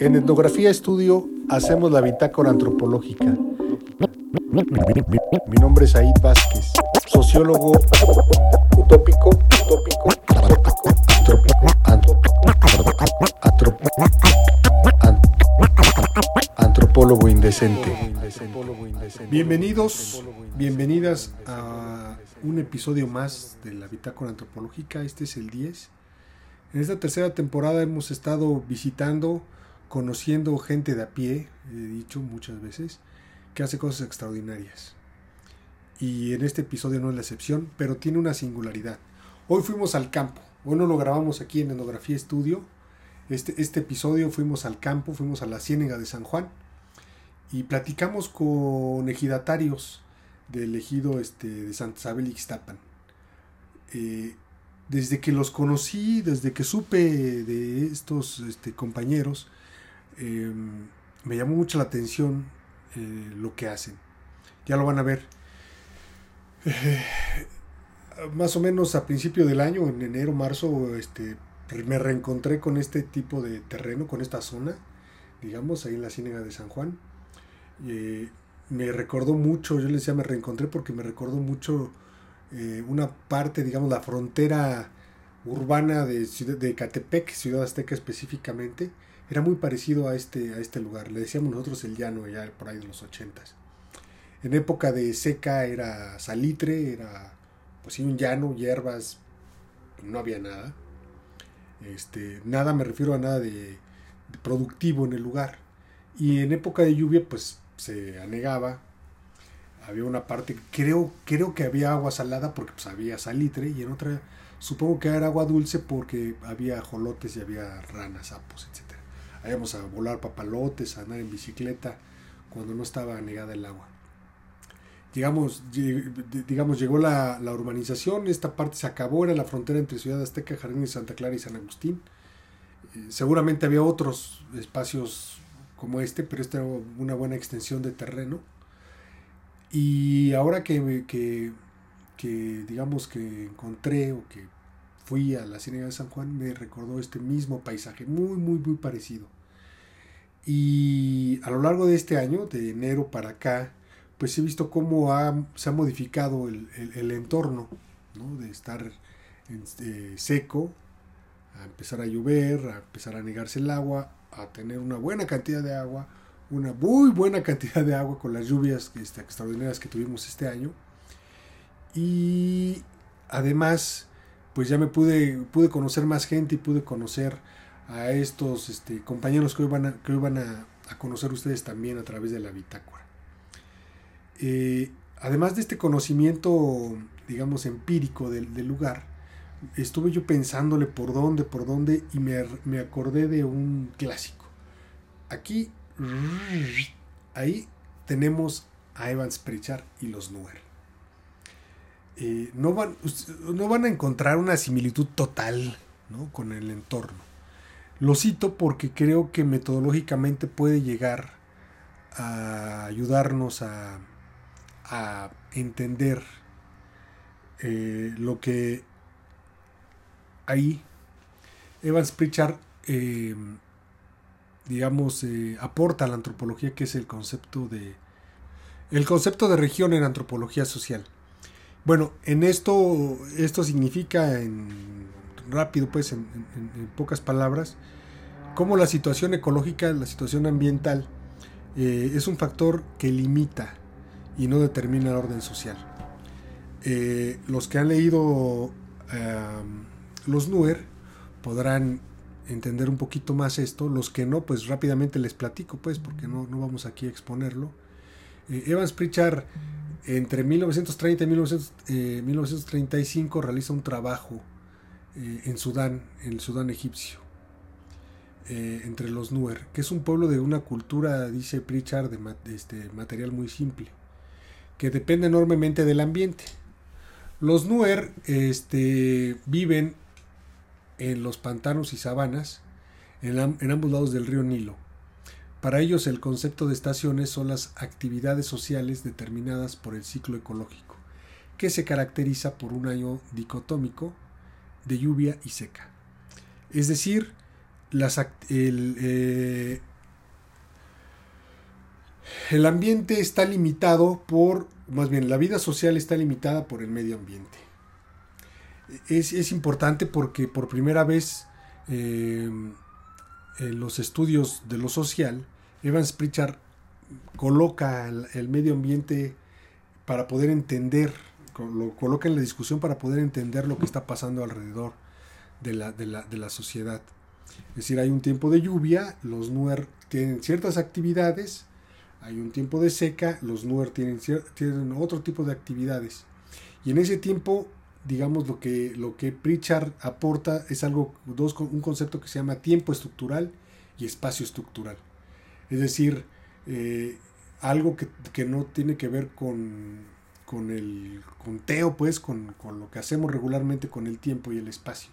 En Etnografía Estudio hacemos la bitácora antropológica. Mi nombre es Aid Vázquez, sociólogo utópico, utópico, antropólogo indecente. Bienvenidos, bienvenidas a un episodio más de la bitácora antropológica. Este es el 10. En esta tercera temporada hemos estado visitando, conociendo gente de a pie, he dicho muchas veces, que hace cosas extraordinarias. Y en este episodio no es la excepción, pero tiene una singularidad. Hoy fuimos al campo. Hoy no lo grabamos aquí en Etnografía Estudio. Este, este episodio fuimos al campo, fuimos a la Ciénega de San Juan y platicamos con ejidatarios del ejido este, de Santa Isabel y Ixtapan. Eh, desde que los conocí, desde que supe de estos este, compañeros, em, me llamó mucho la atención eh, lo que hacen. Ya lo van a ver. Eh, más o menos a principio del año, en enero, marzo, este, me reencontré con este tipo de terreno, con esta zona, digamos, ahí en la Ciénaga de San Juan. Eh, me recordó mucho, yo les decía me reencontré porque me recordó mucho una parte, digamos, la frontera urbana de, de Catepec, Ciudad Azteca específicamente, era muy parecido a este, a este lugar. Le decíamos nosotros el llano, ya por ahí de los ochentas. En época de seca era salitre, era pues sí un llano, hierbas, no había nada. Este, nada, me refiero a nada de, productivo en el lugar. Y en época de lluvia, pues se anegaba, había una parte, creo, creo que había agua salada porque pues, había salitre y en otra supongo que era agua dulce porque había jolotes y había ranas, sapos, etc. Íbamos a volar papalotes, a andar en bicicleta cuando no estaba anegada el agua. Llegamos, digamos, llegó la, la, urbanización, esta parte se acabó, era la frontera entre Ciudad Azteca, Jardín de Santa Clara y San Agustín. Eh, seguramente había otros espacios como este, pero esta era una buena extensión de terreno y ahora que, que, que, digamos que encontré o que fui a la Ciénaga de San Juan, me recordó este mismo paisaje, muy, muy, muy parecido. Y a lo largo de este año, de enero para acá, pues he visto cómo se ha modificado el, entorno, ¿no? de estar eh, seco, a empezar a llover, a empezar a negarse el agua, a tener una buena cantidad de agua, una muy buena cantidad de agua con las lluvias este, extraordinarias que tuvimos este año. Y además, pues ya me pude, pude conocer más gente y pude conocer a estos este, compañeros que hoy van, a, que van a, conocer ustedes también a través de la bitácora. Eh, además de este conocimiento, digamos, empírico del, lugar, estuve yo pensándole por dónde, por dónde, y me, me acordé de un clásico. Aquí Ahí tenemos a Evans Pritchard y los Nuer. Eh, no, van, no van a encontrar una similitud total con el entorno. Lo cito porque creo que metodológicamente puede llegar a ayudarnos a, entender eh, lo que ahí Evans Pritchard eh, digamos, eh, aporta a la antropología, que es el concepto de el concepto de región en antropología social. Bueno, en esto, esto significa, en rápido, pues, en, pocas palabras, cómo la situación ecológica, la situación ambiental, eh, es un factor que limita y no determina el orden social. Eh, los que han leído los NUER podrán entender un poquito más esto. Los que no, pues rápidamente les platico, pues, porque no, no vamos aquí a exponerlo. Eh, Evans Pritchard, entre 1930 y 1935, eh, realiza un trabajo eh, en Sudán, en el Sudán egipcio, entre los Nuer, que es un pueblo de una cultura, dice Pritchard, de, este, material muy simple, que depende enormemente del ambiente. Los Nuer este, viven en los pantanos y sabanas en, ambos lados del río Nilo. Para ellos el concepto de estaciones son las actividades sociales determinadas por el ciclo ecológico, que se caracteriza por un año dicotómico de lluvia y seca. Es decir, el, eh, el ambiente está limitado por, más bien, la vida social está limitada por el medio ambiente. Es, importante porque por primera vez eh, en los estudios de lo social, Evans Pritchard coloca el, medio ambiente para poder entender, lo coloca en la discusión para poder entender lo que está pasando alrededor de la, de la, de la sociedad. Es decir, hay un tiempo de lluvia, los NUER tienen ciertas actividades, hay un tiempo de seca, los NUER tienen, tienen otro tipo de actividades. Y en ese tiempo, digamos, lo que, lo que Pritchard aporta es algo, dos, un concepto que se llama tiempo estructural y espacio estructural. Es decir, eh, algo que, no tiene que ver con, con el conteo, pues, con, con lo que hacemos regularmente con el tiempo y el espacio,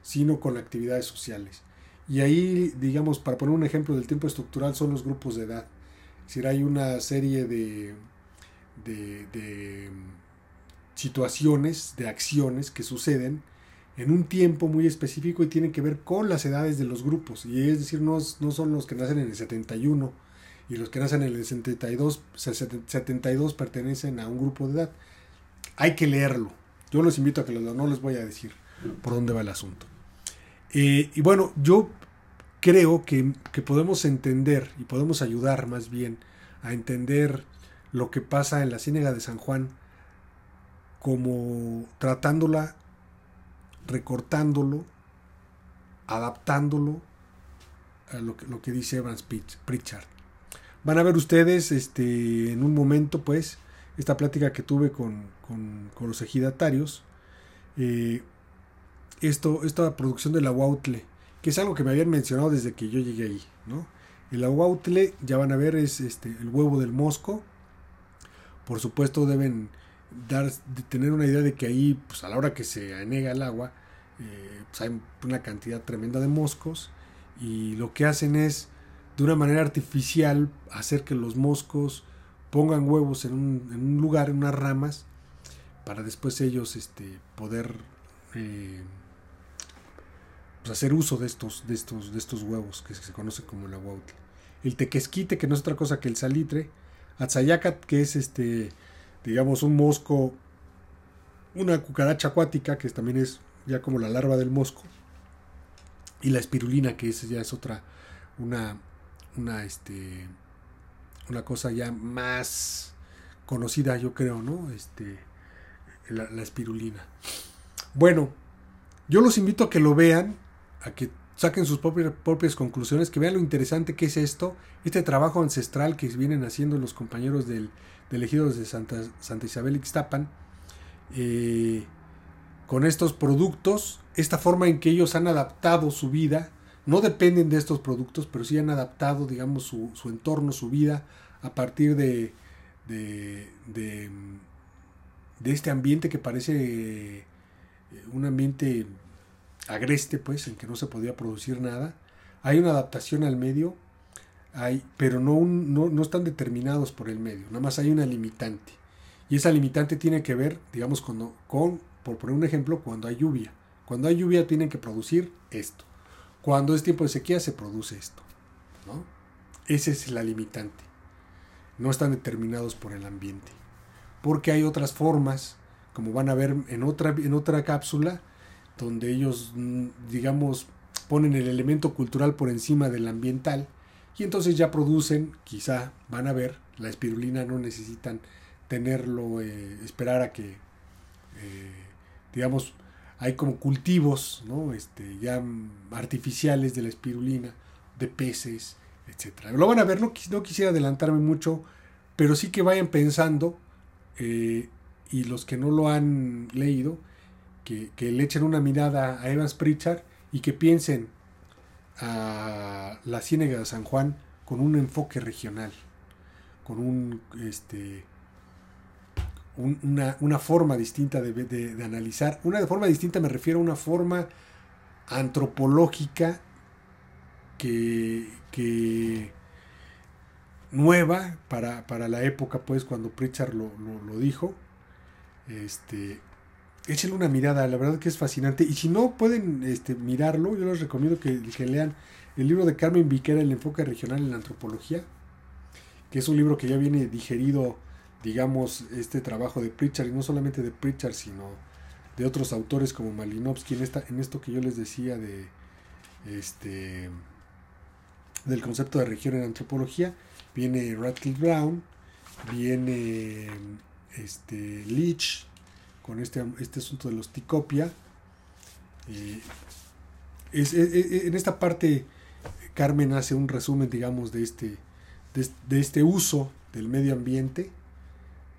sino con actividades sociales. Y ahí, digamos, para poner un ejemplo del tiempo estructural, son los grupos de edad. Es decir, hay una serie de, de, situaciones, de acciones que suceden en un tiempo muy específico y tienen que ver con las edades de los grupos. Y es decir, no, no son los que nacen en el 71 y los que nacen en el 72, 72 pertenecen a un grupo de edad. Hay que leerlo. Yo los invito a que lo no les voy a decir por dónde va el asunto. Eh, y bueno, yo creo que, podemos entender y podemos ayudar más bien a entender lo que pasa en la Ciénaga de San Juan como tratándola, recortándolo, adaptándolo a lo que, lo que dice Evans Pritchard. Van a ver ustedes este, en un momento, pues, esta plática que tuve con, los ejidatarios, eh, esto, esta producción de la Wautle que es algo que me habían mencionado desde que yo llegué ahí, ¿no? El aguautle, ya van a ver, es este, el huevo del mosco. Por supuesto deben dar, tener una idea de que ahí, pues a la hora que se anega el agua, eh, pues, hay una cantidad tremenda de moscos y lo que hacen es, de una manera artificial, hacer que los moscos pongan huevos en un, lugar, en unas ramas, para después ellos este, poder... Eh, pues, hacer uso de estos, de, estos, de estos huevos que se conoce como el aguautle. El tequesquite, que no es otra cosa que el salitre. Atzayacat, que es este, digamos, un mosco, una cucaracha acuática, que también es ya como la larva del mosco. Y la espirulina, que es, ya es otra, una, una, este, una cosa ya más conocida, yo creo, ¿no? Este, la, espirulina. Bueno, yo los invito a que lo vean a que saquen sus propias, propias conclusiones, que vean lo interesante que es esto, este trabajo ancestral que vienen haciendo los compañeros del, del ejido de Santa, Santa Isabel Ixtapan, eh, con estos productos, esta forma en que ellos han adaptado su vida, no dependen de estos productos, pero sí han adaptado, digamos, su, su entorno, su vida, a partir de, de, este ambiente que parece eh, un ambiente agreste, pues, en que no se podía producir nada. Hay una adaptación al medio, hay, pero no, no, están determinados por el medio, nada más hay una limitante. Y esa limitante tiene que ver, digamos, con, con, por poner un ejemplo, cuando hay lluvia. Cuando hay lluvia tienen que producir esto. Cuando es tiempo de sequía se produce esto. ¿no? Esa es la limitante. No están determinados por el ambiente. Porque hay otras formas, como van a ver en otra, en otra cápsula, donde ellos, mm, digamos, ponen el elemento cultural por encima del ambiental y entonces ya producen, quizá van a ver, la espirulina no necesitan tenerlo, eh, esperar a que, eh, digamos, hay como cultivos, ¿no? Este, ya artificiales de la espirulina, de peces, etc. Lo van a ver, no, quisiera adelantarme mucho, pero sí que vayan pensando, eh, y los que no lo han leído, que, le echen una mirada a Evans Pritchard y que piensen a la Ciénaga de San Juan con un enfoque regional, con un, este, una, forma distinta de, analizar. Una forma distinta me refiero a una forma antropológica que, que nueva para, la época, pues, cuando Pritchard lo, lo, lo dijo. Este, échenle una mirada, la verdad que es fascinante. Y si no pueden este, mirarlo, yo les recomiendo que, que lean el libro de Carmen Viquera, El enfoque regional en la antropología, que es un libro que ya viene digerido, digamos, este trabajo de Pritchard, y no solamente de Pritchard, sino de otros autores como Malinowski, en, esta, en esto que yo les decía de este del concepto de región en antropología, viene Radcliffe Brown, viene este Leach con este, este asunto de los Ticopia. Eh, en esta parte Carmen hace un resumen, digamos, de este, de, este uso del medio ambiente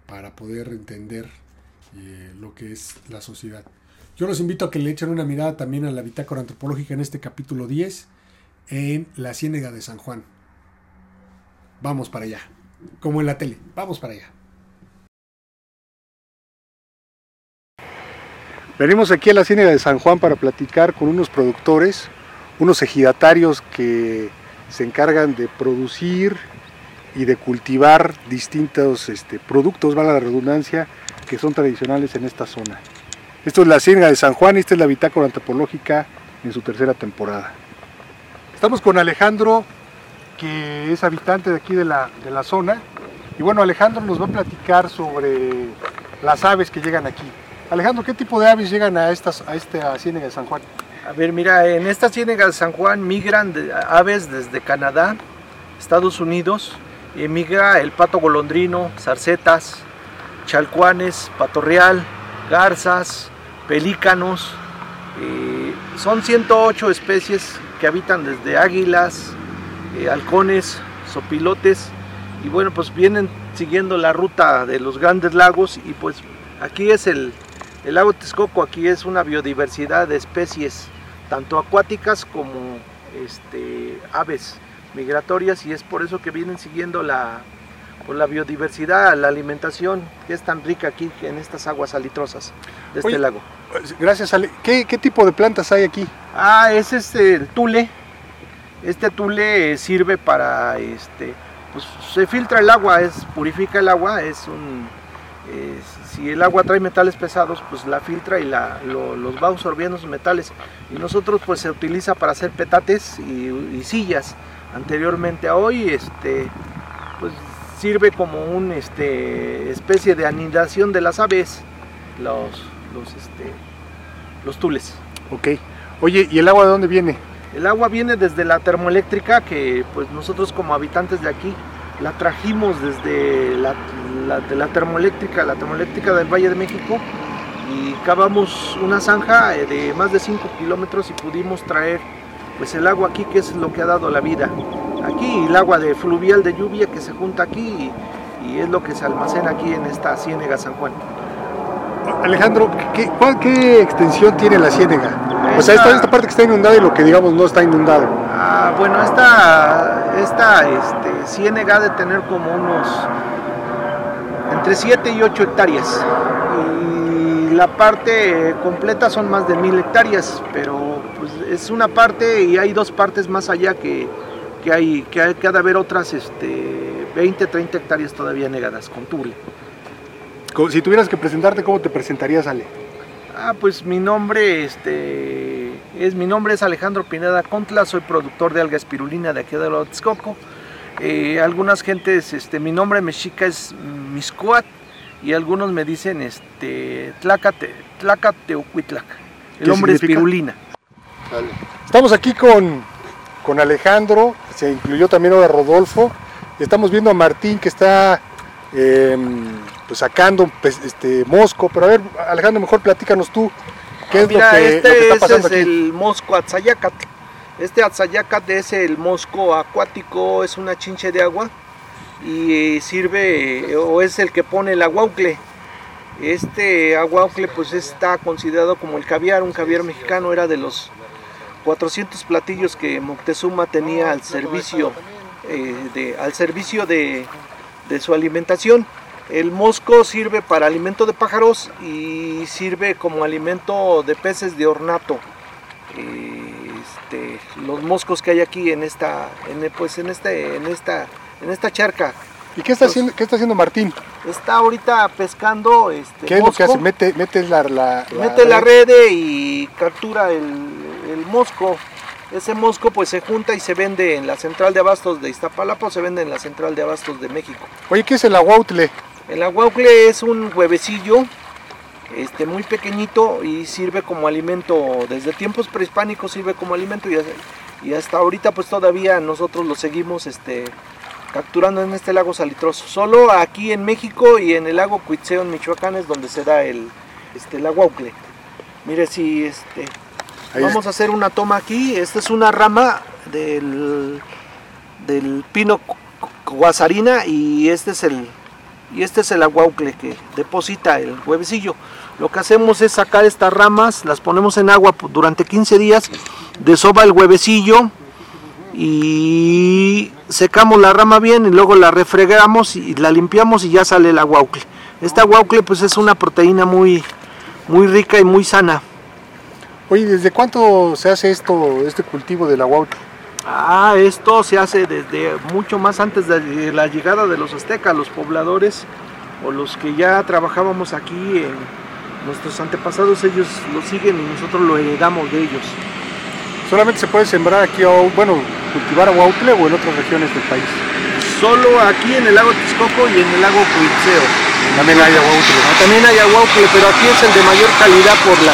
para poder entender eh, lo que es la sociedad. Yo los invito a que le echen una mirada también a la bitácora antropológica en este capítulo 10 en la Ciénega de San Juan. Vamos para allá, como en la tele, vamos para allá. Venimos aquí a la Ciénega de San Juan para platicar con unos productores unos ejidatarios que se encargan de producir y de cultivar distintos este, productos, va la redundancia, que son tradicionales en esta zona. Esto es la Ciénaga de San Juan esta es la bitácora antropológica en su tercera temporada. Estamos con Alejandro, que es habitante de aquí de la, de la zona. Y bueno, Alejandro nos va a platicar sobre las aves que llegan aquí. Alejandro, ¿qué tipo de aves llegan a, estas, a esta Ciénaga de San Juan? A ver, mira, en esta ciénaga de San Juan migran aves desde Canadá, Estados Unidos, emigra el pato golondrino, zarcetas, chalcuanes, pato real, garzas, pelícanos. Eh, son 108 especies que habitan desde águilas, eh, halcones, sopilotes, y bueno, pues vienen siguiendo la ruta de los grandes lagos y pues aquí es el, el lago Texcoco, aquí es una biodiversidad de especies tanto acuáticas como este, aves migratorias y es por eso que vienen siguiendo la, pues, la biodiversidad, la alimentación que es tan rica aquí en estas aguas salitrosas de este lago. Gracias, Ale. ¿Qué, tipo de plantas hay aquí? Ah, es este el tule. Este tule sirve para, este, pues se filtra el agua, es purifica el agua, es un, si el agua trae metales pesados, pues la filtra y la, los va absorbiendo esos metales. Y nosotros pues se utiliza para hacer petates y, sillas. Anteriormente a hoy, este, pues sirve como una este, especie de anidación de las aves, los, los, este, los tules. Ok. Oye, ¿y el agua de dónde viene? El agua viene desde la termoeléctrica que pues nosotros como habitantes de aquí la trajimos desde la, de la termoeléctrica, la termoeléctrica del Valle de México y cavamos una zanja eh, de más de 5 kilómetros y pudimos traer pues el agua aquí que es lo que ha dado la vida. Aquí el agua de fluvial de lluvia que se junta aquí y, es lo que se almacena aquí en esta ciénega San Juan. Alejandro, ¿qué, ¿qué extensión tiene la ciénega? o sea, esta, esta parte que está inundada y lo que digamos no está inundado. Ah, bueno, esta, esta este, ciénega de tener como unos entre 7 y 8 hectáreas. La parte completa son más de mil hectáreas, pero pues, es una parte y hay dos partes más allá que, hay, que, hay, que ha de haber otras este, 20, 30 hectáreas todavía negadas con tule. Si tuvieras que presentarte, ¿cómo te presentarías, Ale? Ah, pues mi nombre, este, es, mi nombre es Alejandro Pineda Contla, soy productor de alga espirulina de aquí de Texcoco. Eh, algunas gentes, este, mi nombre mexica es Miscoat y algunos me dicen este, Tlacate, Tlacateucuitlac. El nombre es espirulina. Estamos aquí con, con Alejandro, se incluyó también ahora Rodolfo. Estamos viendo a Martín que está em, pues sacando pues, este mosco, pero a ver, Alejandro, mejor platícanos tú, ¿qué es lo, que, este está pasando es el mosco Atzayacat. Este Atzayacat es el mosco acuático, es una chinche de agua y sirve o es el que pone el aguaucle. Este aguaucle pues está considerado como el caviar, un caviar mexicano, era de los 400 platillos que Moctezuma tenía al servicio, eh, de, al servicio de, de su alimentación. El mosco sirve para alimento de pájaros y sirve como alimento de peces de ornato. Este, los moscos que hay aquí en esta, en, pues en este, en esta, en esta charca ¿Y qué está, haciendo, qué está haciendo Martín? Está ahorita pescando. Este, ¿Qué es lo que hace? Mete, mete la, la, mete la red y captura el, el mosco. Ese mosco pues se junta y se vende en la central de abastos de Iztapalapa o se vende en la central de abastos de México. Oye, ¿qué es el aguautle? El aguautle es un huevecillo este, muy pequeñito y sirve como alimento, desde tiempos prehispánicos sirve como alimento y, y hasta ahorita pues todavía nosotros lo seguimos este, capturando en este lago salitroso. Solo aquí en México y en el lago Cuitzeo en Michoacán es donde se da el, este, el aguaucle. Mire si este, Vamos a hacer una toma aquí. Esta es una rama del, del pino guasarina y este es el y este es el aguaucle que deposita el huevecillo. Lo que hacemos es sacar estas ramas, las ponemos en agua durante 15 días, desoba el huevecillo y secamos la rama bien y luego la refregamos y la limpiamos y ya sale el aguaucle. Este aguaucle pues es una proteína muy, muy rica y muy sana. Oye, ¿desde cuánto se hace esto, este cultivo del aguautle? Ah, esto se hace desde mucho más antes de la llegada de los aztecas, los pobladores o los que ya trabajábamos aquí, nuestros antepasados ellos lo siguen y nosotros lo heredamos de ellos. ¿Solamente se puede sembrar aquí, o, bueno, cultivar aguautle o en otras regiones del país? Solo aquí en el lago Texcoco y en el lago Cuitzeo. También hay aguautle. También hay aguautle, pero aquí es el de mayor calidad por la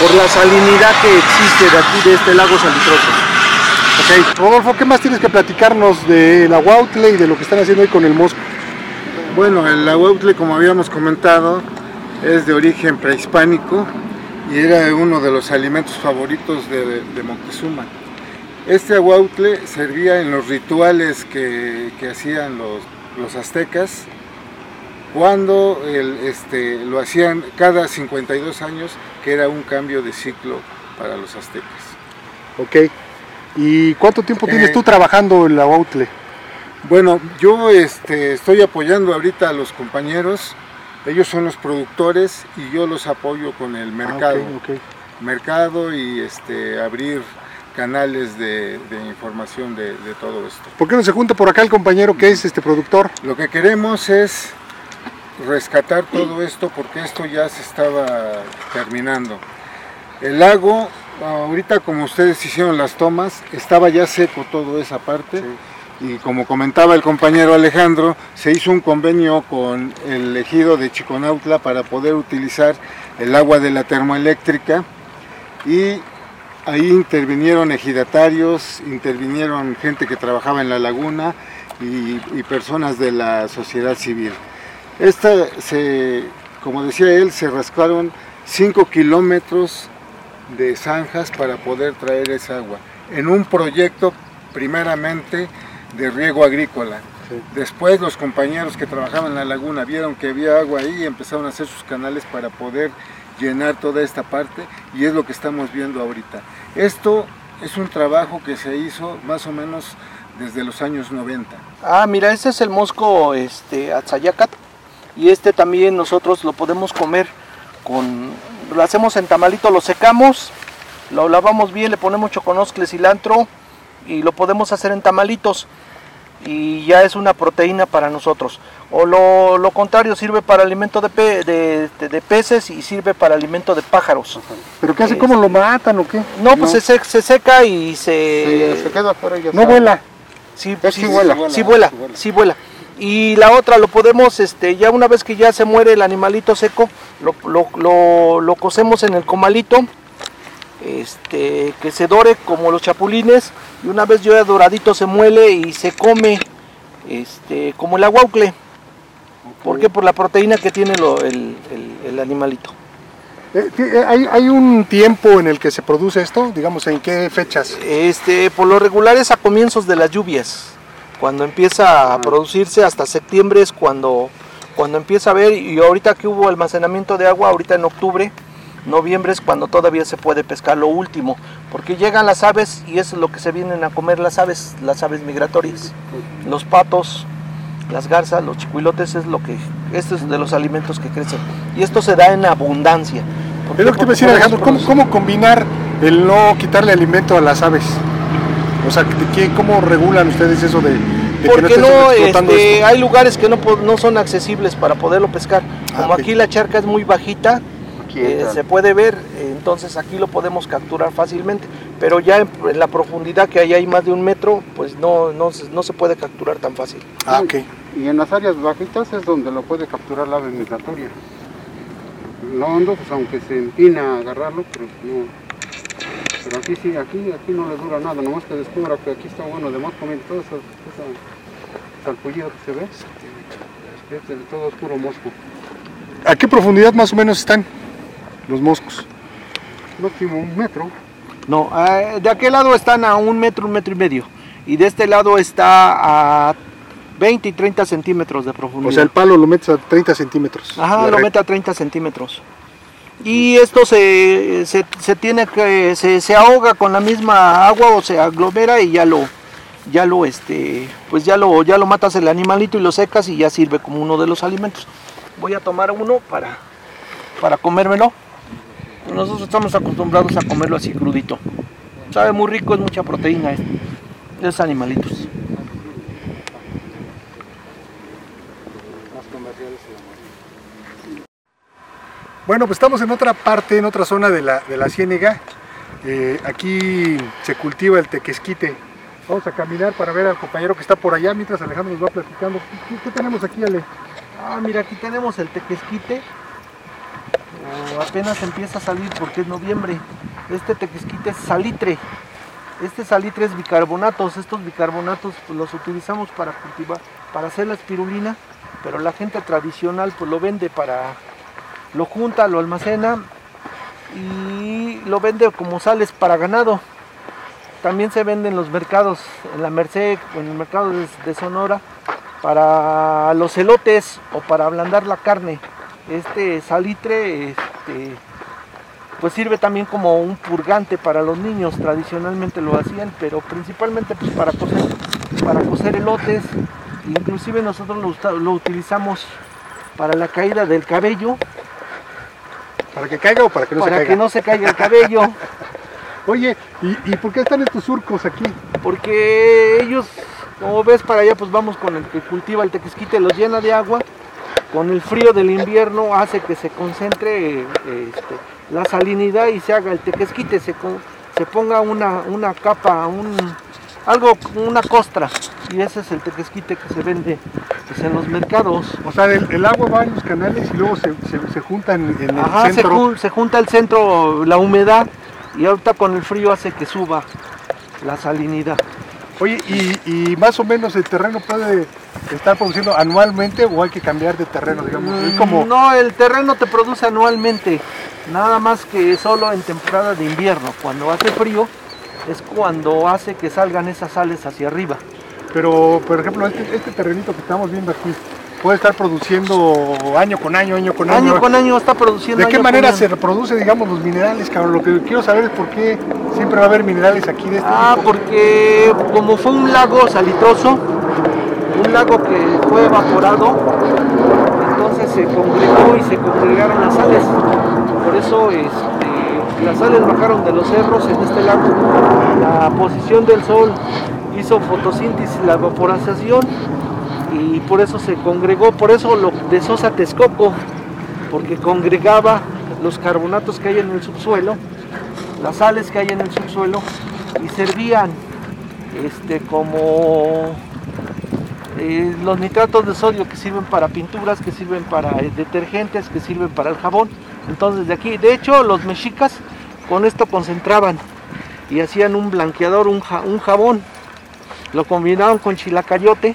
por la salinidad que existe de aquí, de este lago salitroso. Ok, Rodolfo, ¿qué más tienes que platicarnos del aguautle y de lo que están haciendo hoy con el mosco? Bueno, el aguautle, como habíamos comentado, es de origen prehispánico y era uno de los alimentos favoritos de, de Moctezuma. Este aguautle servía en los rituales que, que hacían los, los aztecas cuando el, este, lo hacían cada 52 años, que era un cambio de ciclo para los aztecas. Ok. ¿Y cuánto tiempo tienes tú eh, trabajando en la Outle? Bueno, yo este, estoy apoyando ahorita a los compañeros, ellos son los productores y yo los apoyo con el mercado. Ah, mercado y este, abrir canales de, información de, de, todo esto. ¿Por qué no se junta por acá el compañero que es este productor? Lo que queremos es rescatar todo esto porque esto ya se estaba terminando. El lago, ahorita como ustedes hicieron las tomas, estaba ya seco toda esa parte. Y como comentaba el compañero Alejandro, se hizo un convenio con el ejido de Chiconautla para poder utilizar el agua de la termoeléctrica y ahí intervinieron ejidatarios, intervinieron gente que trabajaba en la laguna y personas de la sociedad civil. Esta, se, como decía él, se rascaron 5 kilómetros de zanjas para poder traer esa agua, en un proyecto primeramente de riego agrícola. Después los compañeros que trabajaban en la laguna vieron que había agua ahí y empezaron a hacer sus canales para poder llenar toda esta parte y es lo que estamos viendo ahorita. Esto es un trabajo que se hizo más o menos desde los años 90. Ah, mira, este es el mosco este, Atzayacat y este también nosotros lo podemos comer con lo hacemos en tamalito lo secamos lo lavamos bien le ponemos choconoscle cilantro y lo podemos hacer en tamalitos. Y ya es una proteína para nosotros. O lo, contrario sirve para alimento de, de, peces y sirve para alimento de pájaros. Pero qué hace cómo lo matan o qué no pues Se, se, seca y se, se queda afuera no vuela. Sí, sí, vuela, sí vuela, sí vuela. y la otra lo podemos, este, ya una vez que ya se muere el animalito seco, lo, lo, lo, cocemos en el comalito, este, que se dore como los chapulines, y una vez ya doradito se muele y se come este, como el aguaucle. ¿Por qué? Por la proteína que tiene el, el, animalito. Eh, eh, ¿Hay, ¿Hay, un tiempo en el que se produce esto? Digamos, ¿en qué fechas? Este, por lo regular es a comienzos de las lluvias. Cuando empieza a producirse hasta septiembre es cuando, cuando empieza a ver y ahorita que hubo almacenamiento de agua, ahorita en octubre, noviembre es cuando todavía se puede pescar lo último, porque llegan las aves y eso es lo que se vienen a comer las aves, las aves migratorias, los patos, las garzas, los chicuilotes es lo que, esto es de los alimentos que crecen y esto se da en abundancia. Es lo que te decía Alejandro, ¿cómo, ¿cómo combinar el no quitarle alimento a las aves? O sea, ¿cómo regulan ustedes eso de de que Porque no, este, hay lugares que no, no son accesibles para poderlo pescar. Ah, Como ok. aquí la charca es muy bajita, eh, se puede ver, entonces aquí lo podemos capturar fácilmente. Pero ya en, en la profundidad que hay, hay más de un metro, pues no, no, se- no se puede capturar tan fácil. Ah, ok. Y en las áreas bajitas es donde lo puede capturar la ave migratoria. No hondo, pues aunque se empina a agarrarlo, pero no. Pero aquí sí, aquí, aquí no le dura nada, nomás que descubra que aquí está bueno de mosco, miren, todo eso, ese salpullido que se ve, es de todo oscuro mosco. ¿A qué profundidad más o menos están los moscos? Máximo un metro. No, eh, de aquel lado están a un metro, un metro y medio. Y de este lado está a 20 y 30 centímetros de profundidad. O sea, el palo lo metes a 30 centímetros. Ajá, lo red. mete a 30 centímetros. Y esto se, se, se tiene que, se, se ahoga con la misma agua o se aglomera y ya lo, ya lo, este, pues ya lo, ya lo matas el animalito y lo secas y ya sirve como uno de los alimentos. Voy a tomar uno para, para comérmelo. Nosotros estamos acostumbrados a comerlo así crudito. Sabe muy rico, es mucha proteína este, esos animalitos. Bueno, pues estamos en otra parte, en otra zona de la, de la ciénega. Eh, aquí se cultiva el tequesquite. Vamos a caminar para ver al compañero que está por allá mientras Alejandro nos va platicando. ¿Qué, qué tenemos aquí, Ale? Ah, mira, aquí tenemos el tequesquite. Oh, apenas empieza a salir porque es noviembre. Este tequesquite es salitre. Este salitre es bicarbonatos. Estos bicarbonatos pues, los utilizamos para cultivar, para hacer la espirulina, pero la gente tradicional pues lo vende para, lo junta, lo almacena y lo vende como sales para ganado. También se vende en los mercados, en la Merced o en el mercado de, de Sonora, para los elotes o para ablandar la carne. Este salitre este, pues sirve también como un purgante para los niños, tradicionalmente lo hacían, pero principalmente pues para cocer, para cocer elotes, inclusive nosotros lo, lo utilizamos para la caída del cabello, ¿Para que caiga o para que no para se que caiga? no se caiga el cabello. Oye, ¿y, y por qué están estos surcos aquí? porque ellos, como ves para allá, pues vamos con el que cultiva el tequesquite, los llena de agua, con el frío del invierno hace que se concentre este, la salinidad y se haga el tequesquite, se, con- se ponga una, una capa, un, algo, una costra, y ese es el tequesquite que se vende pues, en los mercados. O sea, el, el agua va en los canales y luego se, se, se junta en, en el Ajá, se, centro. jun- se junta el centro, la humedad, y ahorita con el frío hace que suba la salinidad. Oye, y, y más o menos el terreno puede estar produciendo anualmente o hay que cambiar de terreno, digamos. Como, Mm, No, el terreno te produce anualmente, nada más que solo en temporada de invierno. Cuando hace frío es cuando hace que salgan esas sales hacia arriba. pero por ejemplo, este, este terrenito que estamos viendo aquí puede estar produciendo año con año, año con año. Año con año está produciendo. ¿De qué manera se reproduce, digamos, los minerales, cabrón? Lo que quiero saber es por qué siempre va a haber minerales aquí de este Ah, tipo. porque como fue un lago salitroso, un lago que fue evaporado, entonces se congregó y se congregaron las sales. Por eso este, las sales bajaron de los cerros en este lago. La posición del sol hizo fotosíntesis, la evaporación y por eso se congregó, por eso lo de Sosa Texcoco, porque congregaba los carbonatos que hay en el subsuelo las sales que hay en el subsuelo y servían este, como eh, los nitratos de sodio que sirven para pinturas, que sirven para eh, detergentes, que sirven para el jabón. Entonces de aquí, de hecho los mexicas con esto concentraban y hacían un blanqueador, un, un jabón. Lo combinaban con chilacayote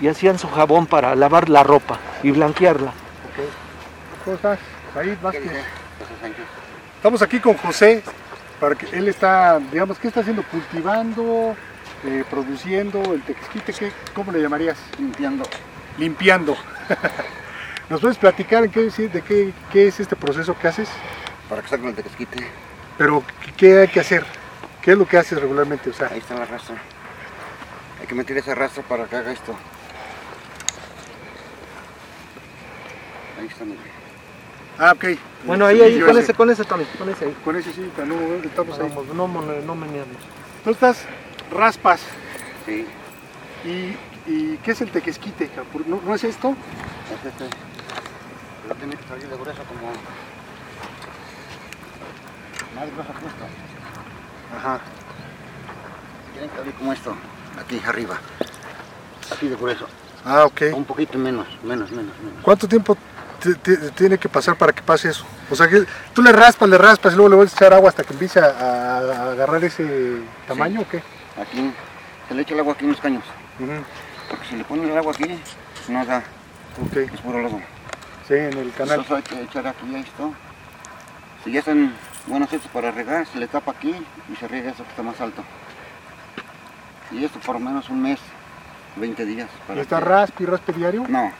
y hacían su jabón para lavar la ropa y blanquearla. ¿Cómo estás? Said Vázquez. Estamos aquí con José, para que él está, digamos, ¿qué está haciendo? Cultivando, eh, produciendo el tequesquite, ¿qué, ¿cómo le llamarías? Limpiando. Limpiando. ¿Nos puedes platicar en qué, decir- de qué, qué es este proceso que haces? Para que salga el tequesquite. Pero, ¿qué hay que hacer? ¿Qué es lo que haces regularmente? O sea, Ahí está la rastra. Hay que meter esa rastra para que haga esto. Ahí está, mire. ah, ok. Bueno, ahí, ahí, con ese. con ese, Tony, con ese ahí. Con ese sí, no, estamos ahí. No, no, no. Tú estás raspas Sí. y ¿Y qué es el tequesquite? ¿No, no es esto? Es este. Pero tiene que salir de grueso como. Más grueso que esto. Ajá. Tiene que salir como esto. Aquí arriba. Así de grueso. Ah, ok. Un poquito menos, menos, menos, menos. ¿Cuánto tiempo tiene que pasar para que pase eso? O sea, que tú le raspas, le raspas y luego le vas a echar agua hasta que empiece a, a- a agarrar ese tamaño o qué? Aquí se le echa el agua aquí en los caños. Porque si le ponen el agua aquí, no da. Ok, Es puro lodo. sí, en el canal. Entonces hay que echar aquí esto. Si ya están buenos estos para regar, se le tapa aquí y se riega eso que está más alto. Y esto por lo menos un mes, 20 días. ¿Y para está que- raspe y raspe diario? No.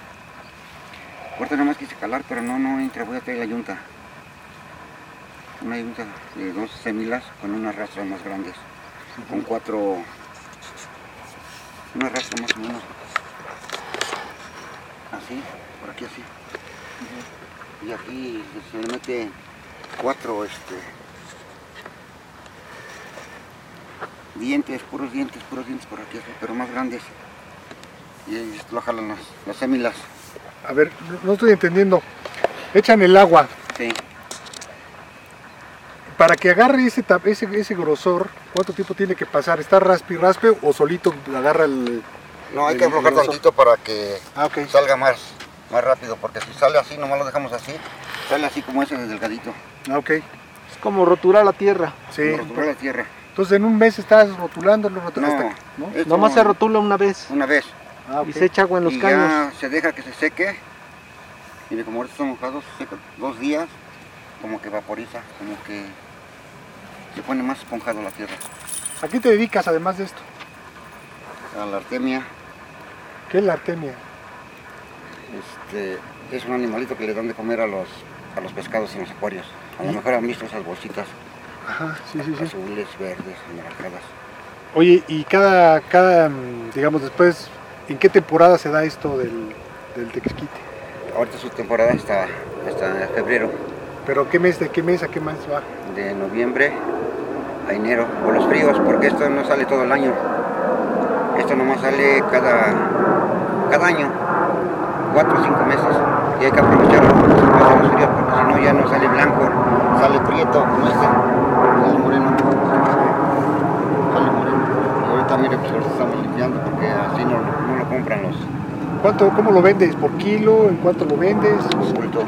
Ahorita nada más quise calar, pero no, no entra, voy a traer la yunta. Una yunta de dos semilas con unas rastras más grandes. Con cuatro... Una rastra más o menos. Así, por aquí así. Y aquí se le mete cuatro este dientes, puros dientes, puros dientes por aquí, así, pero más grandes. Y ahí lo jalan las, las sémilas. A ver, no, estoy entendiendo. Echan el agua Sí. para que agarre ese, ese, ese grosor. ¿Cuánto tiempo tiene que pasar? ¿Está raspe y raspe o solito agarra el...? No, hay El- que aflojar tantito para que Ah, salga más, más rápido, porque si sale así, nomás lo dejamos así, sale así como ese de delgadito, Ah, ok. Es como roturar la tierra. Sí. como rotular la tierra. Entonces en un mes estás rotulándolo, rotulando No, hasta- ¿no? Nomás se rotula una vez una vez. Ah, ok. y se echa agua en los y caños. ya se deja que se seque. Mire, como ahorita están mojados, se seca dos días, como que vaporiza, como que se pone más esponjado la tierra. ¿A qué te dedicas además de esto? A la artemia, ¿Qué es la artemia? este, es un animalito que le dan de comer a los, a los pescados en los acuarios. A lo mejor han visto esas bolsitas Ajá, sí, sí, sí. azules, verdes, anaranjadas. Oye, y cada, cada, mm, digamos, después, ¿en qué temporada se da esto del, del tequesquite? Ahorita su temporada está hasta febrero, ¿Pero qué mes, de qué mes a qué mes va? de noviembre a enero, por los fríos, porque esto no sale todo el año. Esto nomás sale cada, cada año, cuatro o cinco meses. Y hay que aprovecharlo se los fríos, porque si no ya no sale blanco, sale prieto como este, sale moreno. Sale moreno. Y ahorita mire, pues ahorita estamos limpiando porque así no, no lo compran los ¿Cuánto, ¿Cómo lo vendes? ¿Por kilo? ¿En cuánto lo vendes? bultos.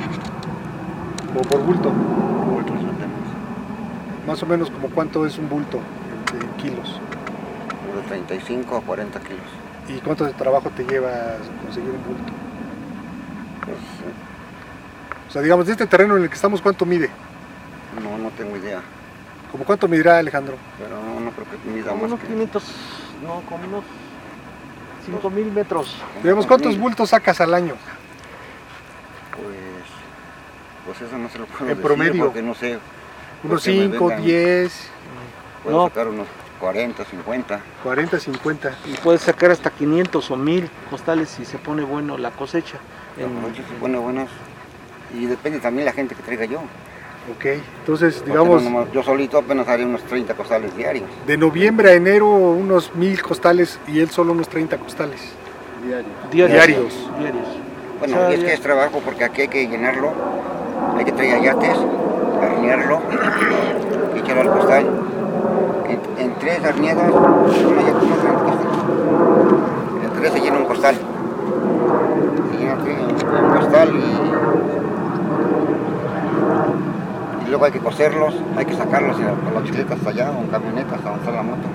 ¿O por bulto? bultos lo tenemos. Más o menos como cuánto es un bulto en, en kilos. De 35 a 40 kilos. ¿Y cuánto de trabajo te lleva conseguir un bulto? Pues, eh, O sea, digamos, de este terreno en el que estamos, ¿cuánto mide? no, no tengo idea. ¿Como cuánto medirá Alejandro? Pero no, no creo que mida más unos que... 500, no, como unos 5000 metros. Digamos, ¿cuántos bultos sacas al año? Pues, pues eso no se lo puedo En decir promedio. porque no sé. ¿Unos Porque me 5, vengan- 10, Puedo No. sacar unos 40, 50. 40, 50? Y puedes sacar hasta 500 o 1000 costales si se pone bueno la cosecha. En- Las noches se pone buenas. Y depende también la gente que traiga yo. Ok, entonces, digamos, no yo solito apenas haré unos 30 costales diarios. de noviembre a enero unos 1000 costales y él solo unos 30 costales. Diarios. diarios. Diarios. Diarios. Bueno, O sea, y es que es trabajo porque aquí hay que llenarlo, hay que traer ayates, arnearlo, y echarlo al costal. En, en tres arneadas. En tres se llena un costal. Se llena un costal y, y luego hay que coserlos, hay que sacarlos con las bicicletas hasta allá o en camionetas hasta donde está la moto.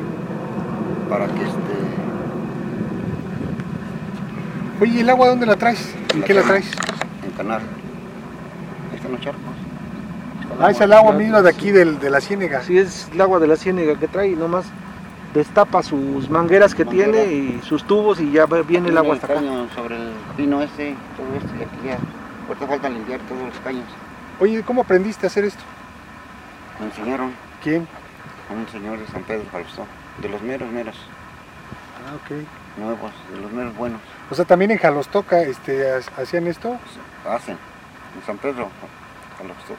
Para que este. Oye, ¿y el agua dónde la traes? ¿En qué la traes? En canal. Ahí están los charcos. Ah, es el agua misma de aquí del- de la ciénega. Si es el agua de la ciénega que trae, nomás destapa sus mangueras que Manguera. tiene y sus tubos y ya viene el agua hasta acá. caño sobre el pino ese, todo esto y aquí ya. Ahorita falta limpiar todos los caños. Oye, ¿cómo aprendiste a hacer esto? Me enseñaron ¿Quién? un señor de San Pedro Jalostó, de los meros meros, Ah, ok. nuevos, de los meros buenos. O sea, también en Jalostoca este, ha- hacían esto. Hacen, en San Pedro Jalostó.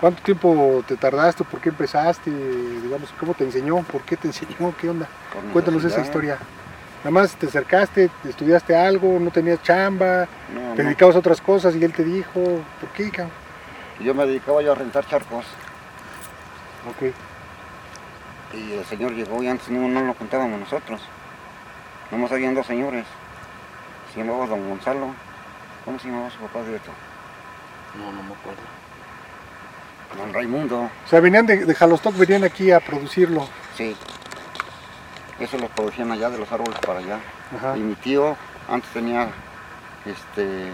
¿Cuánto tiempo te tardaste? ¿Por qué empezaste? Digamos, ¿cómo te enseñó? ¿Por qué te enseñó? ¿Qué onda? Cuéntanos esa historia. Nada más te acercaste, estudiaste algo, no tenías chamba, No, te no. dedicabas a otras cosas y él te dijo, ¿por qué, cabrón? Yo me dedicaba yo a rentar charcos. Ok. Y el señor llegó y antes no, no lo contábamos nosotros. Nomás habían dos señores. Se llamaba don Gonzalo. ¿Cómo se llamaba su papá directo? No, no me acuerdo. Don Raimundo. O sea, venían de, de Jalostoc, venían aquí a producirlo. Sí. Eso lo producían allá de los árboles para allá. Ajá. Y mi tío antes tenía este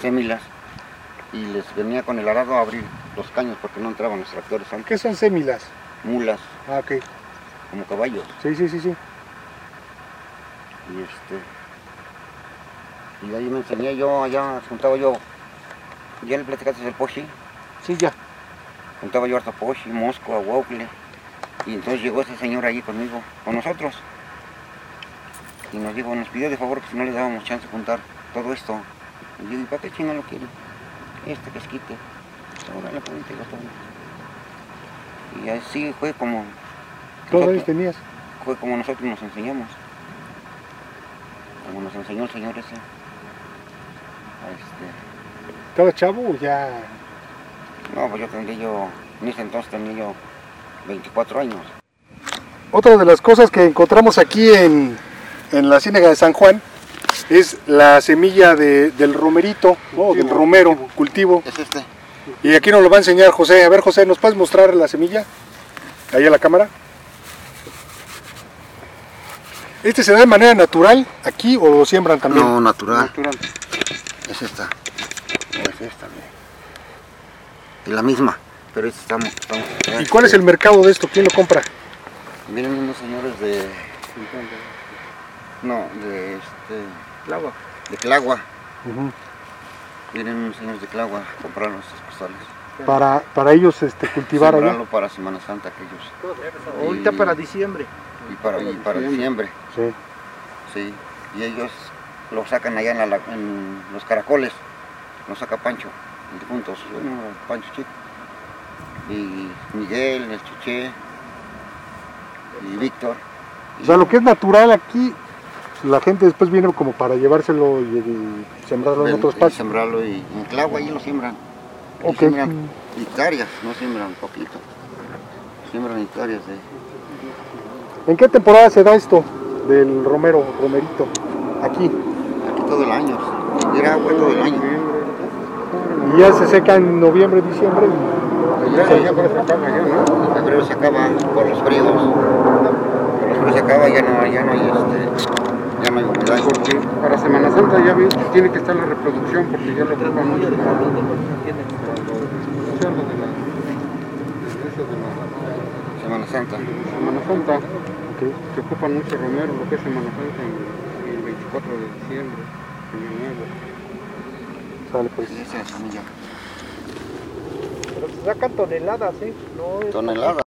sémilas y les venía con el arado a abrir los caños porque no entraban los tractores antes. ¿Qué son sémilas? Mulas, Ah, ok. como caballos. Sí, sí, sí, sí. Y este. Y ahí me enseñé yo, allá juntaba yo. Ya le platicaste del pochi, Sí, ya. juntaba yo harta pochi, mosco, aguaucle. Y entonces llegó ese señor ahí conmigo, con nosotros. Y nos dijo, nos pidió de favor que si no le dábamos chance de juntar todo esto. Y yo dije, ¿para qué chingo lo quiere? Este casquite. Órale, ponte, lo tomo. Y así fue como. ¿Cuántos años nosotros- tenías? fue como nosotros nos enseñamos. Como nos enseñó el señor ese. Este, ¿Estabas chavo o ya? no, pues yo tendría yo, en ese entonces tenía yo 24 años. Otra de las cosas que encontramos aquí en, en la Ciénaga de San Juan es la semilla de- del romerito, ¿no? del romero, cultivo. Es este. Y aquí nos lo va a enseñar José. A ver, José, ¿nos puedes mostrar la semilla? Ahí a la cámara. ¿Este se da de manera natural aquí o lo siembran también? No, natural. natural. Es esta. O es esta, mira. Es la misma. Pero esta estamos, estamos ¿Y cuál es el mercado de esto? ¿Quién lo compra? Vienen unos señores de. No, de este. El agua. De Clagua. Vienen unos señores de Clagua a comprar nuestros costales. Para, para ellos este, cultivar allá. Sembrarlo para Semana Santa aquellos. Ahorita Y- para diciembre. Y para, y para diciembre, Sí. sí. Y ellos lo sacan allá en, la la- en los caracoles. Lo saca Pancho, difunto, bueno, Pancho Chico. Y Miguel, el Chuché. Y Víctor. O sea, lo que es natural aquí, la gente después viene como para llevárselo y, y sembrarlo en Ven, otro y espacio. sembrarlo y en Clagua ahí lo siembran. Y Ok. Siembran hectáreas, no siembran poquito. Siembran hectáreas de... ¿En qué temporada se da esto del romero, romerito? Aquí. Aquí todo el año. Era agua todo el año. Y ya se seca en noviembre, diciembre. y- Ya, ya por eso acaba ya, ¿no? En febrero se acaba por los fríos. Por los fríos se acaba, ya no, ya no hay este, ya no hay humedad. Porque para Semana Santa ya tiene que estar la reproducción porque ya lo ocupan mucho Semana Santa. Semana Santa. Se ocupan mucho romero, lo que es Semana Santa y el 24 de diciembre, Año Nuevo. Sale pues. Esa es la semilla. Pero se sacan toneladas, ¿eh? No es Tonelada.